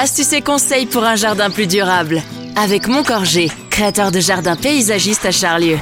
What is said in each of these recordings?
Astuces et conseils pour un jardin plus durable. Avec Montcorgé, créateur de jardins paysagistes à Charlieu.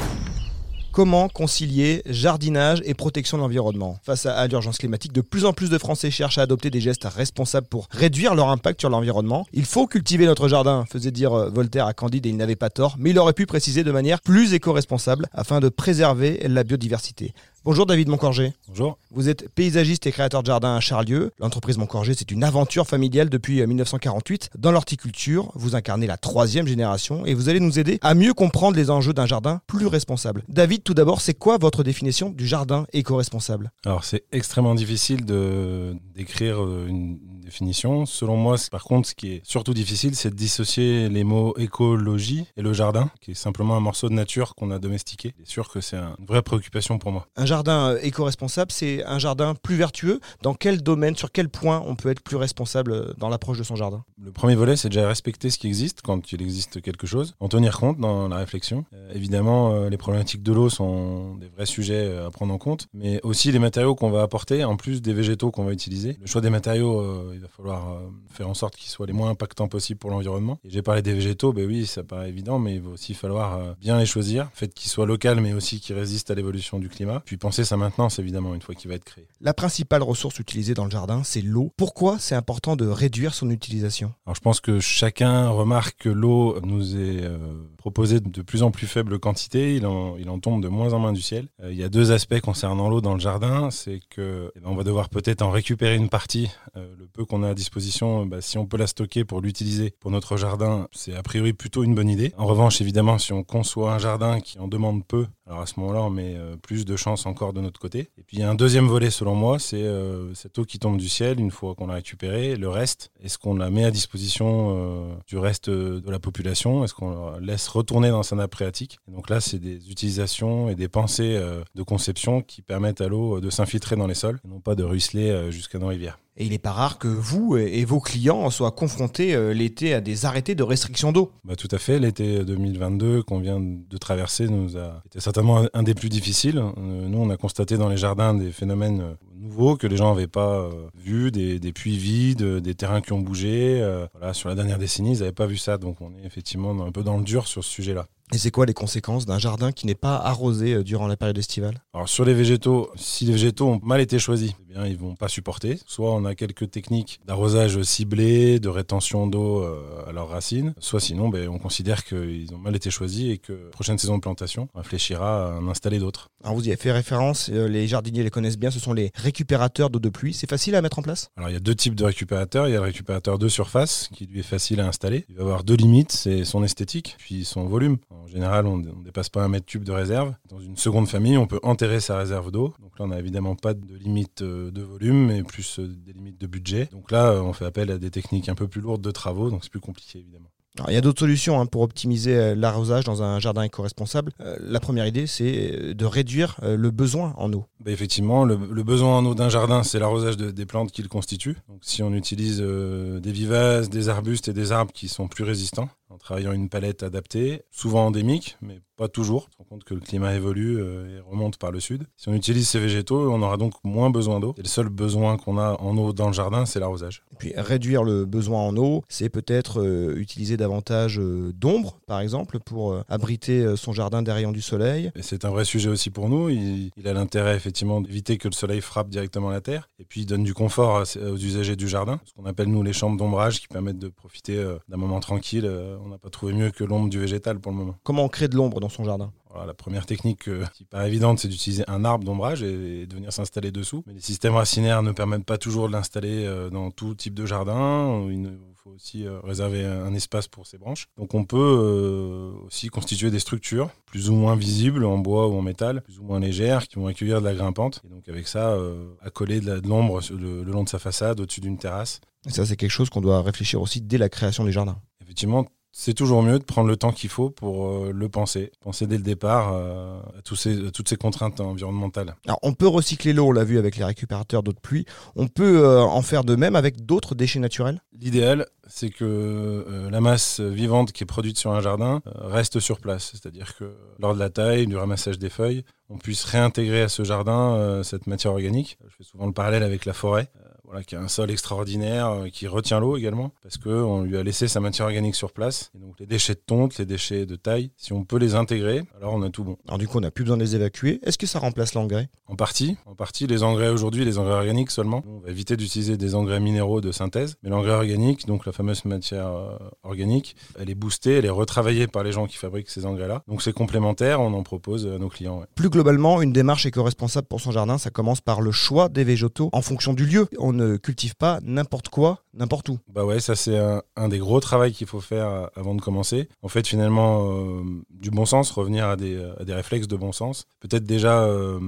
Comment concilier jardinage et protection de l'environnement Face à, l'urgence climatique, de plus en plus de Français cherchent à adopter des gestes responsables pour réduire leur impact sur l'environnement. Il faut cultiver notre jardin, faisait dire euh, Voltaire à Candide et il n'avait pas tort, mais il aurait pu préciser de manière plus éco-responsable afin de préserver la biodiversité. Bonjour David Moncorgé. Bonjour. Vous êtes paysagiste et créateur de jardin à Charlieu. L'entreprise Moncorgé, c'est une aventure familiale depuis 1948. Euh, Dans l'horticulture, vous incarnez la troisième génération et vous allez nous aider à mieux comprendre les enjeux d'un jardin plus responsable. David, tout d'abord, c'est quoi votre définition du jardin éco-responsable? Alors c'est extrêmement difficile de d'écrire euh, une définition. Selon moi, par contre, ce qui est surtout difficile, c'est de dissocier les mots écologie et le jardin, qui est simplement un morceau de nature qu'on a domestiqué. C'est sûr que c'est une vraie préoccupation pour moi. Un jardin éco-responsable, c'est un jardin plus vertueux. Dans quel domaine, sur quel point on peut être plus responsable dans l'approche de son jardin? Le premier volet, c'est déjà respecter ce qui existe quand il existe quelque chose, en tenir compte dans la réflexion. Euh, évidemment, euh, les problématiques de l'eau sont des vrais sujets euh, à prendre en compte, mais aussi les matériaux qu'on va apporter, en plus des végétaux qu'on va utiliser. Le choix des matériaux, euh, il va falloir euh, faire en sorte qu'ils soient les moins impactants possibles pour l'environnement. Et j'ai parlé des végétaux, ben oui, ça paraît évident, mais il va aussi falloir euh, bien les choisir, fait qu'ils soient locaux, mais aussi qu'ils résistent à l'évolution du climat. Puis penser sa maintenance, évidemment, une fois qu'il va être créé. La principale ressource utilisée dans le jardin, c'est l'eau. Pourquoi c'est important de réduire son utilisation? Alors je pense que chacun remarque que l'eau nous est euh, proposée de plus en plus faible quantité, il en, il en tombe de moins en moins du ciel. Euh, il y a deux aspects concernant l'eau dans le jardin, c'est que eh ben, on va devoir peut-être en récupérer une partie, euh, le peu qu'on a à disposition, bah, si on peut la stocker pour l'utiliser pour notre jardin, c'est a priori plutôt une bonne idée. En revanche, évidemment, si on conçoit un jardin qui en demande peu, alors à ce moment-là, on met euh, plus de chances encore de notre côté. Et puis il y a un deuxième volet selon moi, c'est euh, cette eau qui tombe du ciel une fois qu'on l'a récupérée. Le reste, est-ce qu'on la met à disposition euh, du reste de la population? Est-ce qu'on la laisse retourner dans sa nappe phréatique? Et Donc là, c'est des utilisations et des pensées euh, de conception qui permettent à l'eau de s'infiltrer dans les sols, et non pas de ruisseler euh, jusqu'à nos rivières. Et il n'est pas rare que vous et vos clients soient confrontés euh, l'été à des arrêtés de restriction d'eau. Bah, tout à fait, l'été 2022 qu'on vient de traverser nous a été certainement un- des plus difficiles. Euh, nous, on a constaté dans les jardins des phénomènes euh, nouveaux que les gens n'avaient pas vus, des, puits vides, des terrains qui ont bougé. voilà, sur la dernière décennie, ils n'avaient pas vu ça, donc on est effectivement un peu dans le dur sur ce sujet-là. Et c'est quoi les conséquences d'un jardin qui n'est pas arrosé euh, durant la période estivale? Alors sur les végétaux, si les végétaux ont mal été choisis, eh bien ils vont pas supporter. Soit on a quelques techniques d'arrosage ciblé, de rétention d'eau euh, à leurs racines, soit sinon ben, on considère qu'ils ont mal été choisis et que la prochaine saison de plantation on réfléchira à en installer d'autres. Alors vous y avez fait référence, euh, les jardiniers les connaissent bien, ce sont les récupérateurs d'eau de pluie. C'est facile à mettre en place? Alors il y a deux types de récupérateurs. Il y a le récupérateur de surface qui lui est facile à installer. Il va avoir deux limites, c'est son esthétique puis son volume. En général, on ne dépasse pas un mètre cube de réserve. Dans une seconde famille, on peut enterrer sa réserve d'eau. Donc là, on n'a évidemment pas de limite euh, de volume, mais plus euh, des limites de budget. Donc là, euh, on fait appel à des techniques un peu plus lourdes de travaux, donc c'est plus compliqué évidemment. Alors, il y a d'autres solutions hein, pour optimiser l'arrosage dans un jardin éco-responsable. Euh, la première idée, c'est de réduire euh, le besoin en eau. Bah, effectivement, le, le besoin en eau d'un jardin, c'est l'arrosage de- des plantes qui le constituent. Donc, si on utilise euh, des vivaces, des arbustes et des arbres qui sont plus résistants, en travaillant une palette adaptée, souvent endémique, mais pas toujours. On se rend compte que le climat évolue euh, et remonte par le sud. Si on utilise ces végétaux, on aura donc moins besoin d'eau. Et le seul besoin qu'on a en eau dans le jardin, c'est l'arrosage. Et puis réduire le besoin en eau, c'est peut-être euh, utiliser davantage euh, d'ombre, par exemple, pour euh, abriter son jardin des rayons du soleil. Et c'est un vrai sujet aussi pour nous. Il, il a l'intérêt effectivement d'éviter que le soleil frappe directement la terre. Et puis il donne du confort aux usagers du jardin. Ce qu'on appelle nous les chambres d'ombrage qui permettent de profiter d'un moment tranquille. On n'a pas trouvé mieux que l'ombre du végétal pour le moment. Comment on crée de l'ombre dans son jardin Voilà, la première technique euh, qui paraît évidente, c'est d'utiliser un arbre d'ombrage et, et de venir s'installer dessous. Mais les systèmes racinaires ne permettent pas toujours de l'installer euh, dans tout type de jardin. Il faut aussi euh, réserver un espace pour ses branches. Donc on peut euh, aussi constituer des structures plus ou moins visibles en bois ou en métal, plus ou moins légères, qui vont accueillir de la grimpante. Et donc avec ça, accoler de l'ombre le long de sa façade, au-dessus d'une terrasse. Et ça, c'est quelque chose qu'on doit réfléchir aussi dès la création des jardins. Effectivement, c'est toujours mieux de prendre le temps qu'il faut pour euh, le penser. Penser dès le départ euh, à, tous ces- à toutes ces contraintes environnementales. Alors, on peut recycler l'eau, on l'a vu avec les récupérateurs d'eau de pluie. On peut euh, en faire de même avec d'autres déchets naturels? L'idéal, c'est que la masse vivante qui est produite sur un jardin reste sur place. C'est-à-dire que lors de la taille, du ramassage des feuilles, on puisse réintégrer à ce jardin cette matière organique. Je fais souvent le parallèle avec la forêt. Euh, voilà, qui a un sol extraordinaire, euh, qui retient l'eau également, parce qu'on lui a laissé sa matière organique sur place. Et donc les déchets de tonte, les déchets de taille, si on peut les intégrer, alors on a tout bon. Alors du coup, on n'a plus besoin de les évacuer. Est-ce que ça remplace l'engrais? En partie, en partie, les engrais aujourd'hui, les engrais organiques seulement. On va éviter d'utiliser des engrais minéraux de synthèse, mais l'engrais organique, donc la fameuse matière euh, organique, elle est boostée, elle est retravaillée par les gens qui fabriquent ces engrais-là. Donc c'est complémentaire, on en propose à nos clients. ouais. Plus globalement, une démarche éco-responsable pour son jardin, ça commence par le choix des végétaux en fonction du lieu. On cultive pas n'importe quoi, n'importe où. Bah ouais, ça c'est un, des gros travaux qu'il faut faire euh, avant de commencer. En fait, finalement, euh, du bon sens, revenir à des, à des réflexes de bon sens. Peut-être déjà euh,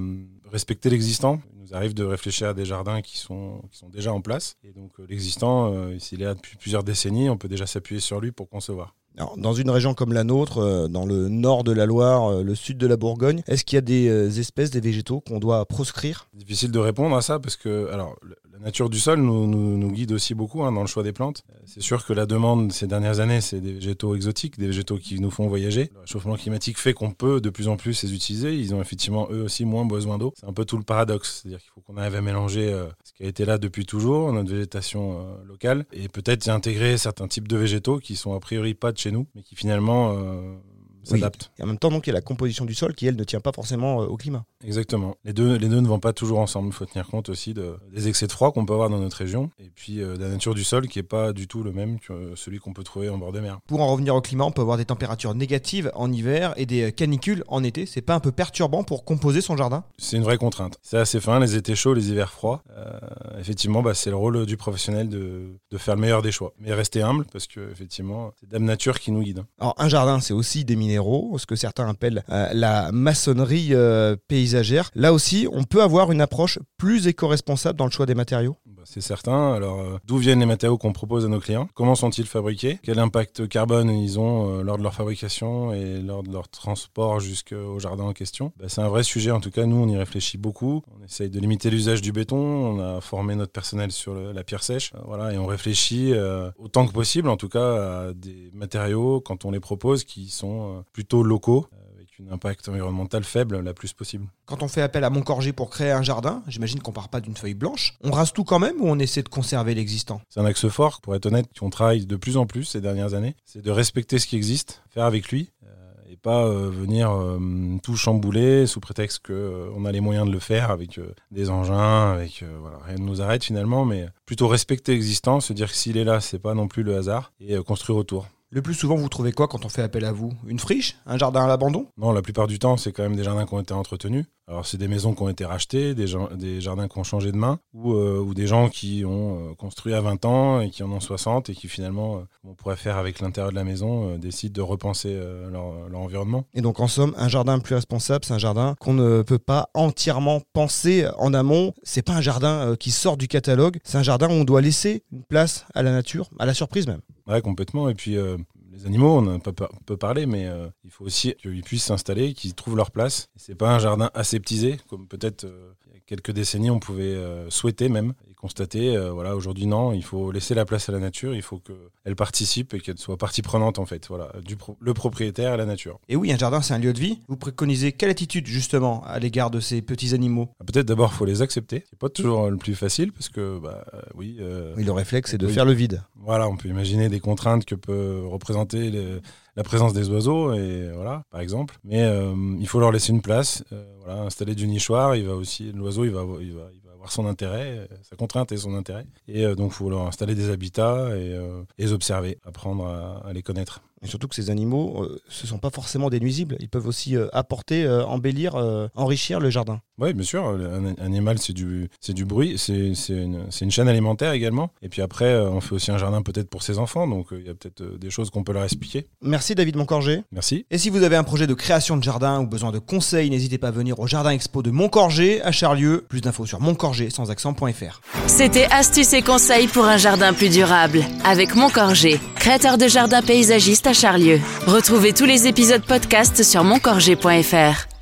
respecter l'existant. Il nous arrive de réfléchir à des jardins qui sont, qui sont déjà en place. Et donc euh, l'existant, euh, s'il est là depuis plusieurs décennies, on peut déjà s'appuyer sur lui pour concevoir. Dans une région comme la nôtre, euh, dans le nord de la Loire, euh, le sud de la Bourgogne, est-ce qu'il y a des euh, espèces, des végétaux qu'on doit proscrire? Difficile de répondre à ça parce que alors, la nature du sol nous, guide aussi beaucoup hein, dans le choix des plantes. C'est sûr que la demande ces dernières années, c'est des végétaux exotiques, des végétaux qui nous font voyager. Le réchauffement climatique fait qu'on peut de plus en plus les utiliser. Ils ont effectivement eux aussi moins besoin d'eau. C'est un peu tout le paradoxe. C'est-à-dire qu'il faut qu'on arrive à mélanger ce qui a été là depuis toujours, notre végétation locale, et peut-être intégrer certains types de végétaux qui sont a priori pas de chez nous, mais qui finalement Oui. s'adaptent. Et en même temps, donc, il y a la composition du sol qui, elle, ne tient pas forcément euh, au climat. Exactement. Les deux, les deux ne vont pas toujours ensemble. Il faut tenir compte aussi de, des excès de froid qu'on peut avoir dans notre région et puis euh, de la nature du sol qui n'est pas du tout le même que celui qu'on peut trouver en bord de mer. Pour en revenir au climat, on peut avoir des températures négatives en hiver et des euh, canicules en été. C'est pas un peu perturbant pour composer son jardin? C'est une vraie contrainte. C'est assez fin, les étés chauds, les hivers froids. Euh, effectivement, bah, c'est le rôle du professionnel de, de faire le meilleur des choix. Mais rester humble parce que effectivement, c'est Dame Nature qui nous guide. Alors, un jardin, c'est aussi des minéraux, ce que certains appellent euh, la maçonnerie euh, paysagère. Là aussi, on peut avoir une approche plus éco-responsable dans le choix des matériaux? C'est certain. Alors, euh, d'où viennent les matériaux qu'on propose à nos clients? Comment sont-ils fabriqués? Quel impact carbone ils ont euh, lors de leur fabrication et lors de leur transport jusqu'au jardin en question? Bah, C'est un vrai sujet. En tout cas, nous, on y réfléchit beaucoup. On essaye de limiter l'usage du béton. On a formé notre personnel sur la pierre sèche. Euh, voilà, et on réfléchit autant que possible, en tout cas, à des matériaux quand on les propose qui sont plutôt locaux. Un impact environnemental faible la plus possible. Quand on fait appel à Montcorgé pour créer un jardin, j'imagine qu'on part pas d'une feuille blanche. On rase tout quand même ou on essaie de conserver l'existant? C'est un axe fort, pour être honnête, qu'on travaille de plus en plus ces dernières années. C'est de respecter ce qui existe, faire avec lui, euh, et pas euh, venir euh, tout chambouler sous prétexte qu'on a les moyens de le faire avec des engins, avec voilà, rien ne nous arrête finalement, mais plutôt respecter l'existant, se dire que s'il est là, c'est pas non plus le hasard, et construire autour. Le plus souvent, vous trouvez quoi quand on fait appel à vous? Une friche? Un jardin à l'abandon? Non, la plupart du temps, c'est quand même des jardins qui ont été entretenus. Alors, c'est des maisons qui ont été rachetées, des, gens- des jardins qui ont changé de main, ou, euh, ou des gens qui ont euh, construit à 20 ans et qui en ont 60 et qui finalement, euh, on pourrait faire avec l'intérieur de la maison, euh, décident de repenser euh, leur, leur environnement. Et donc, en somme, un jardin plus responsable, c'est un jardin qu'on ne peut pas entièrement penser en amont. C'est pas un jardin euh, qui sort du catalogue. C'est un jardin où on doit laisser une place à la nature, à la surprise même. Ouais, complètement. Et puis, euh, les animaux, on en a pas peu parlé, mais euh, il faut aussi qu'ils puissent s'installer, qu'ils trouvent leur place. C'est pas un jardin aseptisé, comme peut-être euh, il y a quelques décennies on pouvait souhaiter même et constater. Voilà, aujourd'hui non, il faut laisser la place à la nature. Il faut qu'elle participe et qu'elle soit partie prenante en fait. Voilà, du pro- le propriétaire et la nature. Et oui, un jardin, c'est un lieu de vie. Vous préconisez quelle attitude justement à l'égard de ces petits animaux? Ah, Peut-être d'abord faut les accepter. C'est pas toujours le plus facile parce que bah oui. euh, Oui, le réflexe, c'est de Oui. faire le vide. Voilà, on peut imaginer des contraintes que peut représenter la présence des oiseaux, par exemple. Mais euh, il faut leur laisser une place. euh, installer du nichoir, il va aussi, l'oiseau, il va, il avoir son intérêt, euh, sa contrainte et son intérêt. Et donc, il faut leur installer des habitats et, les observer, apprendre à les connaître. Et surtout que ces animaux, euh, ce sont pas forcément des nuisibles. Ils peuvent aussi euh, apporter, euh, embellir, euh, enrichir le jardin. Oui, bien sûr, un animal, c'est du, c'est du bruit, c'est c'est une, c'est une chaîne alimentaire également. Et puis après, euh, on fait aussi un jardin peut-être pour ses enfants, donc euh, il y a peut-être euh, des choses qu'on peut leur expliquer. Merci David Moncorgé. Merci. Et si vous avez un projet de création de jardin ou besoin de conseils, n'hésitez pas à venir au Jardin Expo de Montcorgé à Charlieu. Plus d'infos sur montcorgé sans accent.fr. C'était Astuces et conseils pour un jardin plus durable avec Montcorgé, créateur de jardins paysagistes Charlieu. Retrouvez tous les épisodes podcast sur montcorgé.fr.